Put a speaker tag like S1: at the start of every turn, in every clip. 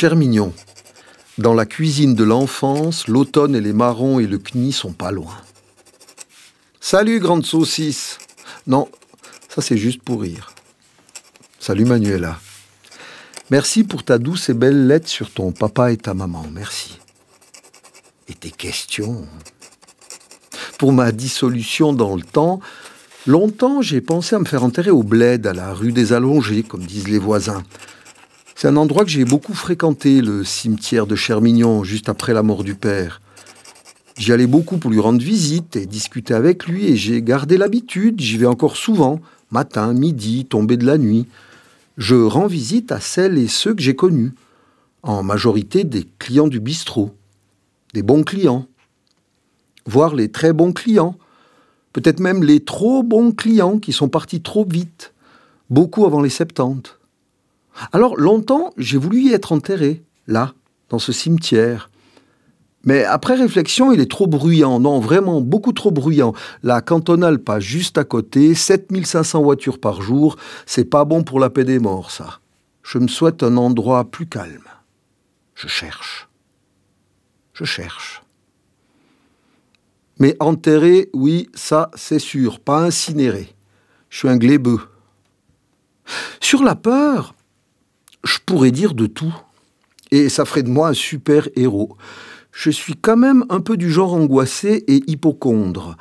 S1: Cher mignon, dans la cuisine de l'enfance, l'automne et les marrons et le kni sont pas loin. Salut, grande saucisse. Non, ça c'est juste pour rire. Salut Manuela. Merci pour ta douce et belle lettre sur ton papa et ta maman. Merci. Et tes questions. Pour ma dissolution dans le temps, longtemps j'ai pensé à me faire enterrer au bled, à la rue des Allongés, comme disent les voisins. C'est un endroit que j'ai beaucoup fréquenté, le cimetière de Chermignon, juste après la mort du père. J'y allais beaucoup pour lui rendre visite et discuter avec lui, et j'ai gardé l'habitude, j'y vais encore souvent, matin, midi, tombé de la nuit je rends visite à celles et ceux que j'ai connus, en majorité des clients du bistrot, des bons clients, voire les très bons clients, peut-être même les trop bons clients qui sont partis trop vite, beaucoup avant les 70. Alors longtemps, j'ai voulu y être enterré, là, dans ce cimetière, mais après réflexion, il est trop bruyant. Non, vraiment beaucoup trop bruyant. La cantonale passe juste à côté, 7500 voitures par jour. C'est pas bon pour la paix des morts, ça. Je me souhaite un endroit plus calme. Je cherche. Je cherche. Mais enterré, oui, ça c'est sûr, pas incinéré. Je suis un glébeux. Sur la peur, je pourrais dire de tout. Et ça ferait de moi un super héros je suis quand même un peu du genre angoissé et hypochondre.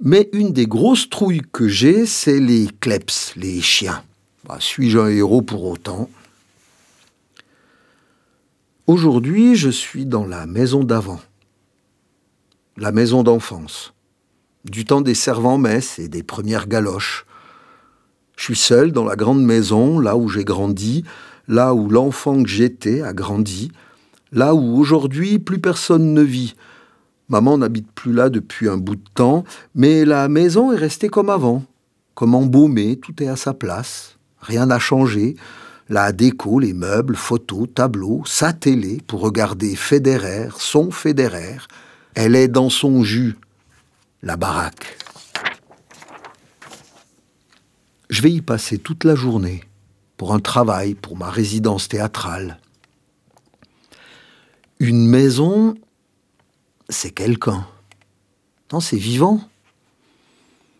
S1: Mais une des grosses trouilles que j'ai, c'est les kleps, les chiens. Bah, suis-je un héros pour autant? Aujourd'hui, je suis dans la maison d'avant, la maison d'enfance, du temps des servants-messes et des premières galoches. Je suis seul dans la grande maison, là où j'ai grandi, là où l'enfant que j'étais a grandi, là où aujourd'hui plus personne ne vit. Maman n'habite plus là depuis un bout de temps, mais la maison est restée comme avant, comme embaumée, tout est à sa place, rien n'a changé. La déco, les meubles, photos, tableaux, sa télé pour regarder Federer, son Federer. Elle est dans son jus, la baraque. Je vais y passer toute la journée, pour un travail, pour ma résidence théâtrale. Une maison, c'est quelqu'un. Non, c'est vivant.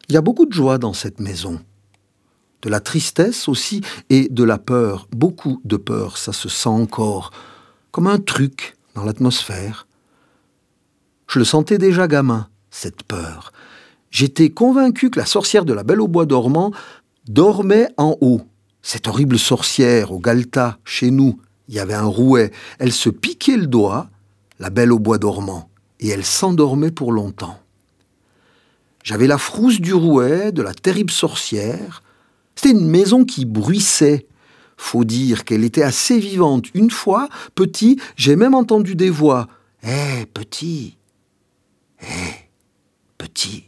S1: Il y a beaucoup de joie dans cette maison. De la tristesse aussi et de la peur. Beaucoup de peur, ça se sent encore. Comme un truc dans l'atmosphère. Je le sentais déjà gamin, cette peur. J'étais convaincu que la sorcière de la Belle au Bois dormant dormait en haut. Cette horrible sorcière au Galta, chez nous, il y avait un rouet. Elle se piquait le doigt, la belle au bois dormant, et elle s'endormait pour longtemps. J'avais la frousse du rouet, de la terrible sorcière. C'était une maison qui bruissait. Faut dire qu'elle était assez vivante. Une fois, petit, j'ai même entendu des voix. Hé, petit Hé, petit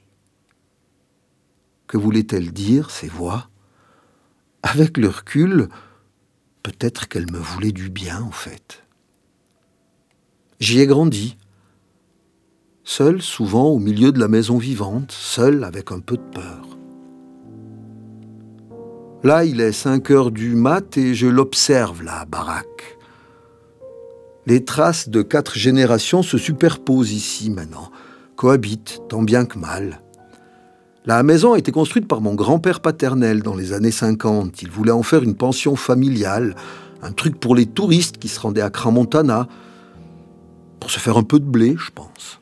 S1: Que voulait-elle dire, ces voix? Avec le recul, Peut-être qu'elle me voulait du bien, en fait. J'y ai grandi. Seul, souvent, au milieu de la maison vivante, seul, avec un peu de peur. Là, il est 5 heures du mat et je l'observe, la baraque. Les traces de quatre générations se superposent ici maintenant, cohabitent tant bien que mal. La maison a été construite par mon grand-père paternel dans les années 50. Il voulait en faire une pension familiale, un truc pour les touristes qui se rendaient à Cramontana, pour se faire un peu de blé, je pense.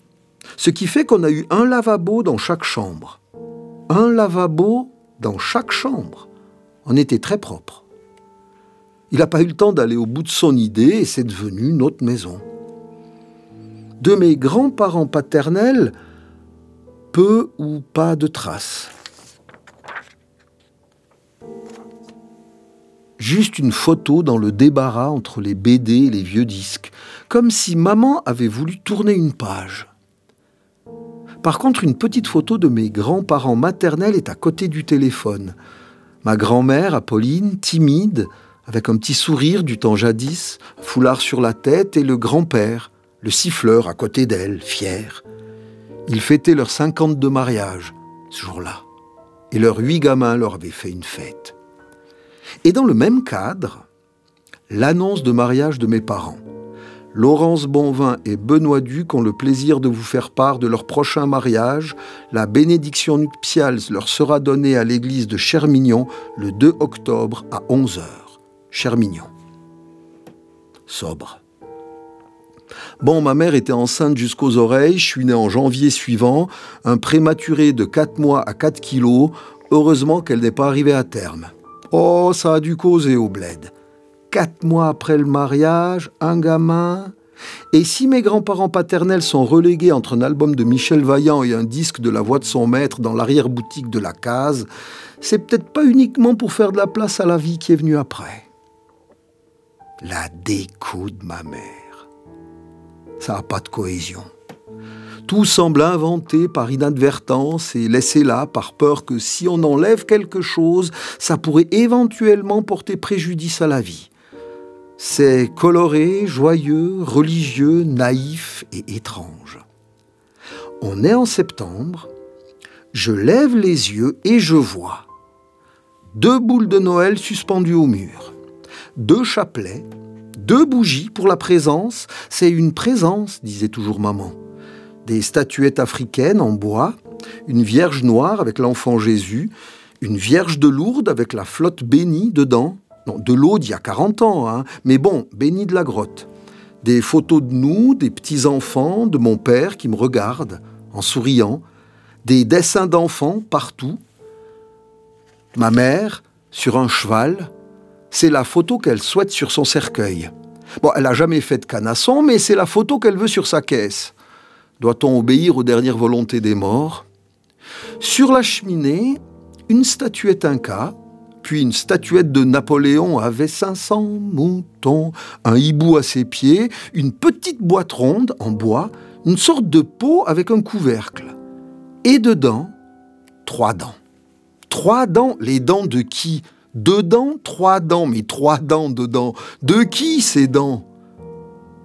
S1: Ce qui fait qu'on a eu un lavabo dans chaque chambre. Un lavabo dans chaque chambre. On était très propre. Il n'a pas eu le temps d'aller au bout de son idée et c'est devenu notre maison. De mes grands-parents paternels, peu ou pas de traces. Juste une photo dans le débarras entre les BD et les vieux disques, comme si maman avait voulu tourner une page. Par contre, une petite photo de mes grands-parents maternels est à côté du téléphone. Ma grand-mère, Apolline, timide, avec un petit sourire du temps jadis, foulard sur la tête, et le grand-père, le siffleur à côté d'elle, fier. Ils fêtaient leurs 52 mariages ce jour-là. Et leurs huit gamins leur avaient fait une fête. Et dans le même cadre, l'annonce de mariage de mes parents. Laurence Bonvin et Benoît Duc ont le plaisir de vous faire part de leur prochain mariage. La bénédiction nuptiale leur sera donnée à l'église de Chermignon le 2 octobre à 11h. Chermignon. Sobre. Bon, ma mère était enceinte jusqu'aux oreilles, je suis né en janvier suivant, un prématuré de 4 mois à 4 kilos, heureusement qu'elle n'est pas arrivée à terme. Oh, ça a dû causer au bled quatre mois après le mariage, un gamin. Et si mes grands-parents paternels sont relégués entre un album de Michel Vaillant et un disque de la voix de son maître dans l'arrière-boutique de la case, c'est peut-être pas uniquement pour faire de la place à la vie qui est venue après. La déco de ma mère. Ça n'a pas de cohésion. Tout semble inventé par inadvertance et laissé là par peur que si on enlève quelque chose, ça pourrait éventuellement porter préjudice à la vie. C'est coloré, joyeux, religieux, naïf et étrange. On est en septembre, je lève les yeux et je vois deux boules de Noël suspendues au mur, deux chapelets, deux bougies pour la présence. C'est une présence, disait toujours maman. Des statuettes africaines en bois, une vierge noire avec l'enfant Jésus, une vierge de Lourdes avec la flotte bénie dedans, non, de l'eau d'il y a 40 ans, hein. mais bon, béni de la grotte. Des photos de nous, des petits-enfants, de mon père qui me regarde en souriant, des dessins d'enfants partout. Ma mère, sur un cheval, c'est la photo qu'elle souhaite sur son cercueil. Bon, elle n'a jamais fait de canasson, mais c'est la photo qu'elle veut sur sa caisse. Doit-on obéir aux dernières volontés des morts? Sur la cheminée, une statuette inca, puis une statuette de Napoléon avait 500 moutons, un hibou à ses pieds, une petite boîte ronde en bois, une sorte de pot avec un couvercle. Et dedans, trois dents. Trois dents, les dents de qui? Deux trois dents, mais trois dents dedans. De qui ces dents?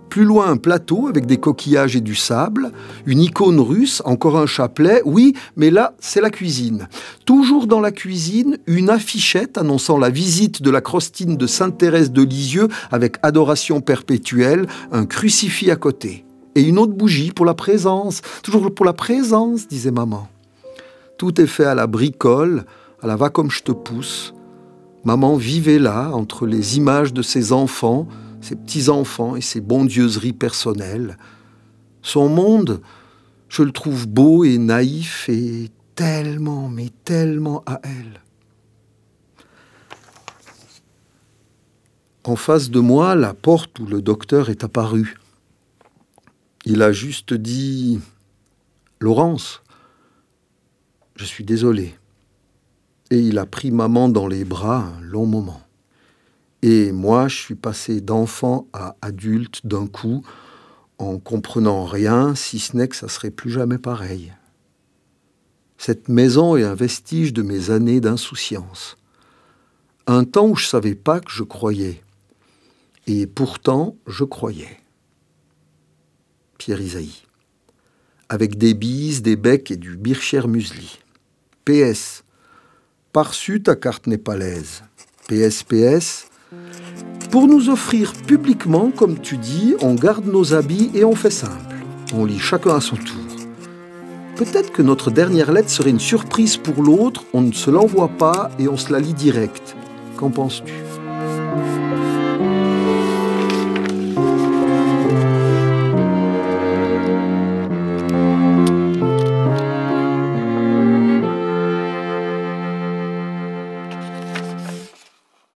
S1: Plus loin, un plateau avec des coquillages et du sable, une icône russe, encore un chapelet, oui, mais là, c'est la cuisine. Toujours dans la cuisine, une affichette annonçant la visite de la crostine de Sainte-Thérèse de Lisieux avec adoration perpétuelle, un crucifix à côté. Et une autre bougie pour la présence. Toujours pour la présence, disait maman. Tout est fait à la bricole, à la va comme je te pousse. Maman vivait là, entre les images de ses enfants, ses petits-enfants et ses bondieuseries personnelles. Son monde, je le trouve beau et naïf et tellement, mais tellement à elle. En face de moi, la porte où le docteur est apparu. Il a juste dit Laurence, je suis désolé. Et il a pris maman dans les bras un long moment. Et moi, je suis passé d'enfant à adulte d'un coup, en comprenant rien, si ce n'est que ça serait plus jamais pareil. Cette maison est un vestige de mes années d'insouciance. Un temps où je savais pas que je croyais. Et pourtant, je croyais. Pierre Isaïe. Avec des bises, des becs et du bircher muesli. PS. Parçu ta carte népalaise. PSPS. Pour nous offrir publiquement, comme tu dis, on garde nos habits et on fait simple. On lit chacun à son tour. Peut-être que notre dernière lettre serait une surprise pour l'autre, on ne se l'envoie pas et on se la lit direct. Qu'en penses-tu?